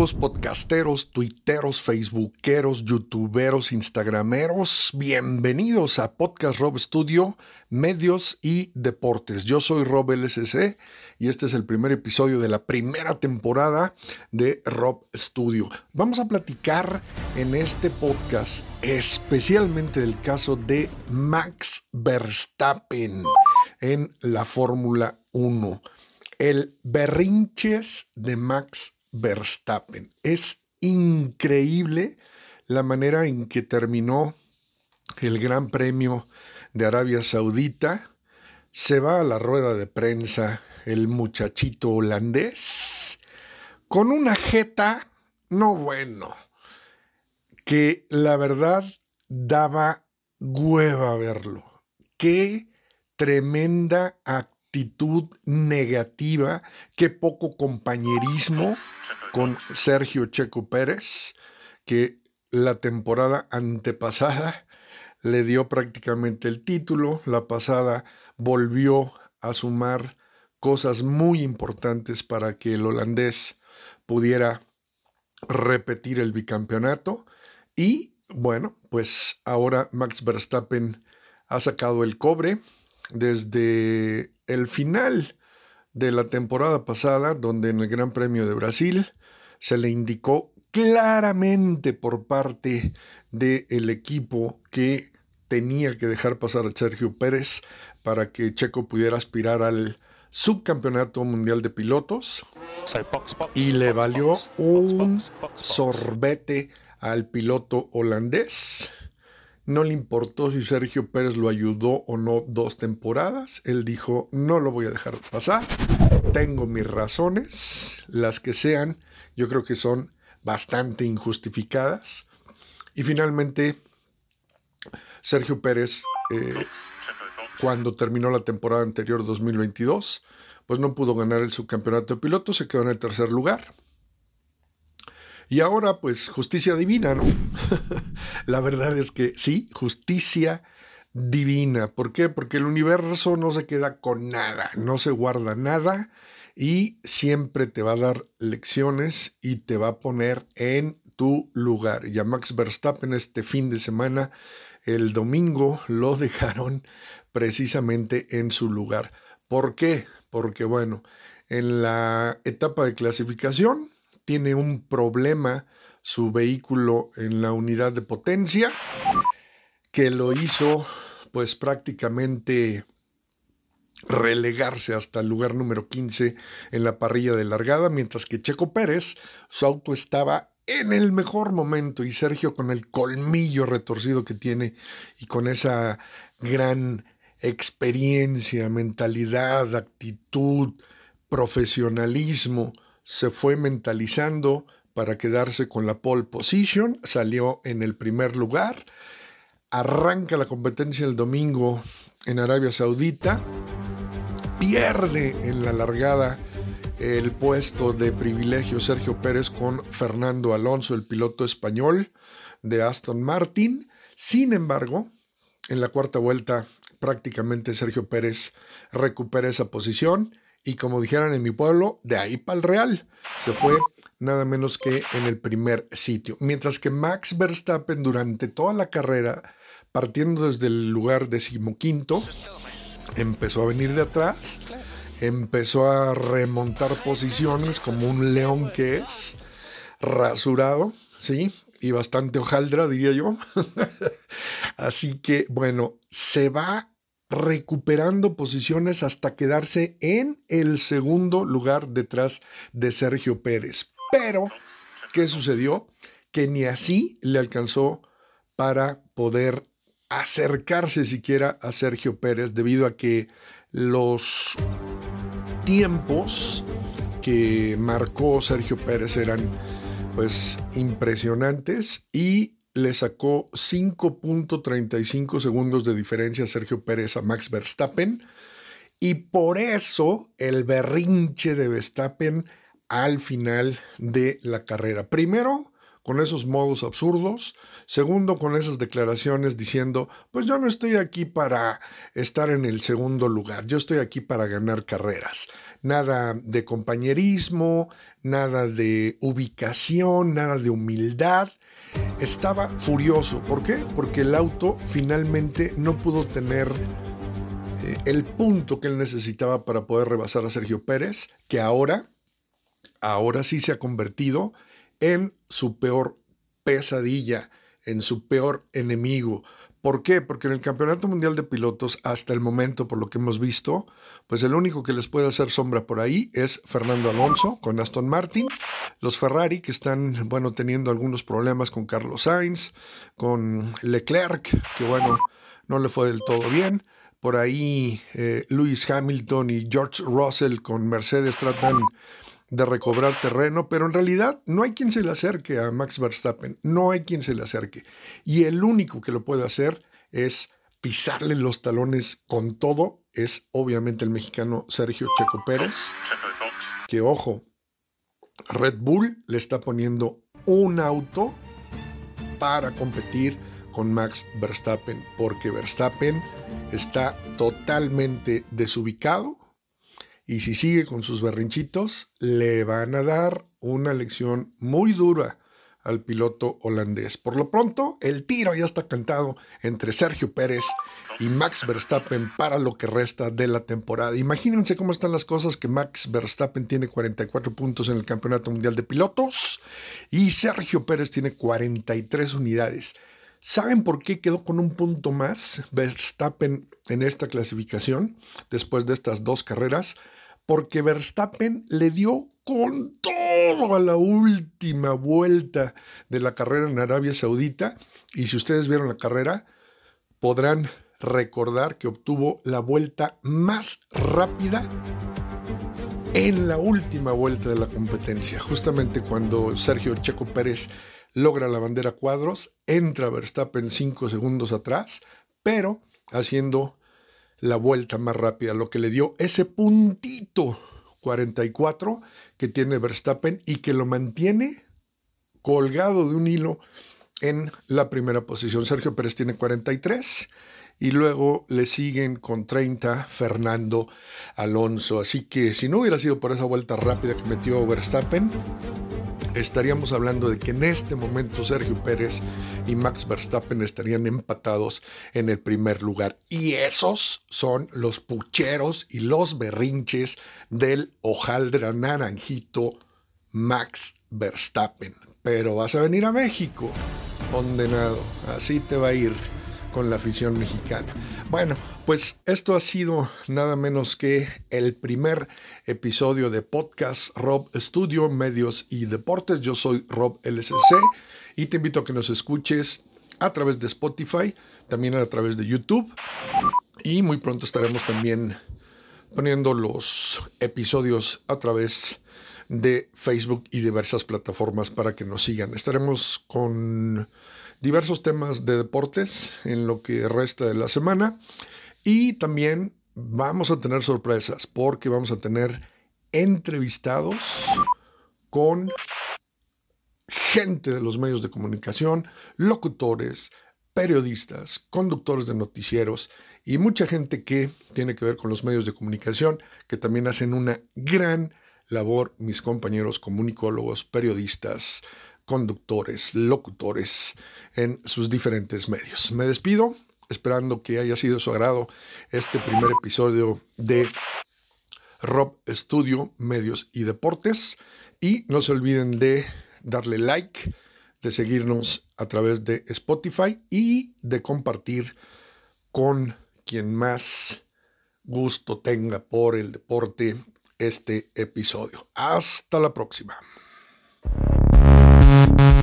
podcasteros, tuiteros, facebookeros, youtuberos, instagrameros? Bienvenidos a Podcast Rob Studio, Medios y Deportes. Yo soy Rob LSC y este es el primer episodio de la primera temporada de Rob Studio. Vamos a platicar en este podcast especialmente del caso de Max Verstappen en la Fórmula 1. El berrinches de Max Verstappen. Es increíble la manera en que terminó el Gran Premio de Arabia Saudita. Se va a la rueda de prensa el muchachito holandés con una jeta, no bueno, que la verdad daba hueva verlo. Qué tremenda actitud negativa, qué poco compañerismo con Sergio Checo Pérez, que la temporada antepasada le dio prácticamente el título, la pasada volvió a sumar cosas muy importantes para que el holandés pudiera repetir el bicampeonato. Y bueno, pues ahora Max Verstappen ha sacado el cobre, desde el final de la temporada pasada, donde en el Gran Premio de Brasil se le indicó claramente por parte del equipo que tenía que dejar pasar a Sergio Pérez para que Checo pudiera aspirar al subcampeonato mundial de pilotos. Y le valió un sorbete al piloto holandés no le importó si Sergio Pérez lo ayudó o no dos temporadas. Él dijo, no lo voy a dejar pasar. Tengo mis razones, las que sean. Yo creo que son bastante injustificadas. Y finalmente, Sergio Pérez, eh, cuando terminó la temporada anterior 2022, pues no pudo ganar el subcampeonato de pilotos, se quedó en el tercer lugar. Y ahora, pues, justicia divina, ¿no? la verdad es que sí, justicia divina. ¿Por qué? Porque el universo no se queda con nada, no se guarda nada y siempre te va a dar lecciones y te va a poner en tu lugar. Y a Max Verstappen este fin de semana, el domingo, lo dejaron precisamente en su lugar. ¿Por qué? Porque bueno, en la etapa de clasificación, tiene un problema su vehículo en la unidad de potencia que lo hizo pues prácticamente relegarse hasta el lugar número 15 en la parrilla de largada, mientras que Checo Pérez, su auto estaba en el mejor momento y Sergio con el colmillo retorcido que tiene y con esa gran experiencia, mentalidad, actitud, profesionalismo, se fue mentalizando para quedarse con la pole position, salió en el primer lugar, arranca la competencia el domingo en Arabia Saudita, pierde en la largada el puesto de privilegio Sergio Pérez con Fernando Alonso, el piloto español de Aston Martin. Sin embargo, en la cuarta vuelta prácticamente Sergio Pérez recupera esa posición y como dijeran en mi pueblo, de ahí para el Real. Se fue nada menos que en el primer sitio. Mientras que Max Verstappen durante toda la carrera, partiendo desde el lugar decimoquinto, empezó a venir de atrás, empezó a remontar posiciones como un león que es, rasurado, ¿sí? Y bastante hojaldra, diría yo. Así que, bueno, se va recuperando posiciones hasta quedarse en el segundo lugar detrás de Sergio Pérez. Pero, ¿qué sucedió? Que ni así le alcanzó para poder acercarse siquiera a Sergio Pérez debido a que los tiempos que marcó Sergio Pérez eran pues impresionantes y le sacó 5.35 segundos de diferencia a Sergio Pérez a Max Verstappen. Y por eso el berrinche de Verstappen al final de la carrera. Primero, con esos modos absurdos. Segundo, con esas declaraciones diciendo, pues yo no estoy aquí para estar en el segundo lugar, yo estoy aquí para ganar carreras. nada de compañerismo, nada de ubicación, nada de humildad. Estaba furioso. ¿Por qué? Porque el auto finalmente no pudo tener eh, el punto que él necesitaba para poder rebasar a Sergio Pérez, que ahora, ahora sí se ha convertido en su peor pesadilla, en su peor enemigo. ¿Por qué? Porque en el Campeonato Mundial de Pilotos, hasta el momento, por lo que hemos visto, pues el único que les puede hacer sombra por ahí es Fernando Alonso con Aston Martin, los Ferrari que están, bueno, teniendo algunos problemas con Carlos Sainz, con Leclerc, que bueno, no le fue del todo bien. Por ahí eh, Lewis Hamilton y George Russell con Mercedes tratan de recobrar terreno, pero en realidad no hay quien se le acerque a Max Verstappen, no hay quien se le acerque. Y el único que lo puede hacer es pisarle los talones con todo, es obviamente el mexicano Sergio Checo Pérez, que ojo, Red Bull le está poniendo un auto para competir con Max Verstappen, porque Verstappen está totalmente desubicado y si sigue con sus berrinchitos, le van a dar una lección muy dura al piloto holandés. Por lo pronto, el tiro ya está cantado entre Sergio Pérez y Max Verstappen para lo que resta de la temporada. Imagínense cómo están las cosas que Max Verstappen tiene 44 puntos en el Campeonato Mundial de Pilotos y Sergio Pérez tiene 43 unidades. ¿Saben por qué quedó con un punto más Verstappen en esta clasificación después de estas dos carreras? Porque Verstappen le dio con todo a la última vuelta de la carrera en Arabia Saudita. Y si ustedes vieron la carrera, podrán recordar que obtuvo la vuelta más rápida en la última vuelta de la competencia. Justamente cuando Sergio Checo Pérez logra la bandera cuadros, entra Verstappen cinco segundos atrás, pero haciendo la vuelta más rápida, lo que le dio ese puntito 44 que tiene Verstappen y que lo mantiene colgado de un hilo en la primera posición. Sergio Pérez tiene 43 y luego le siguen con 30 Fernando Alonso. Así que si no hubiera sido por esa vuelta rápida que metió Verstappen, estaríamos hablando de que en este momento Sergio Pérez y Max Verstappen estarían empatados en el primer lugar. Y esos son los pucheros y los berrinches del hojaldra naranjito Max Verstappen. Pero vas a venir a México, condenado. Así te va a ir con la afición mexicana. Bueno, pues esto ha sido nada menos que el primer episodio de podcast Rob Studio, Medios y Deportes. Yo soy Rob LSC y te invito a que nos escuches a través de Spotify, también a través de YouTube y muy pronto estaremos también poniendo los episodios a través de Facebook y diversas plataformas para que nos sigan. Estaremos con diversos temas de deportes en lo que resta de la semana. Y también vamos a tener sorpresas porque vamos a tener entrevistados con gente de los medios de comunicación, locutores, periodistas, conductores de noticieros y mucha gente que tiene que ver con los medios de comunicación que también hacen una gran labor mis compañeros comunicólogos, periodistas, conductores, locutores en sus diferentes medios. Me despido, esperando que haya sido su agrado este primer episodio de Rob Studio, Medios y Deportes. Y no se olviden de darle like, de seguirnos a través de Spotify y de compartir con quien más gusto tenga por el deporte este episodio. Hasta la próxima. Música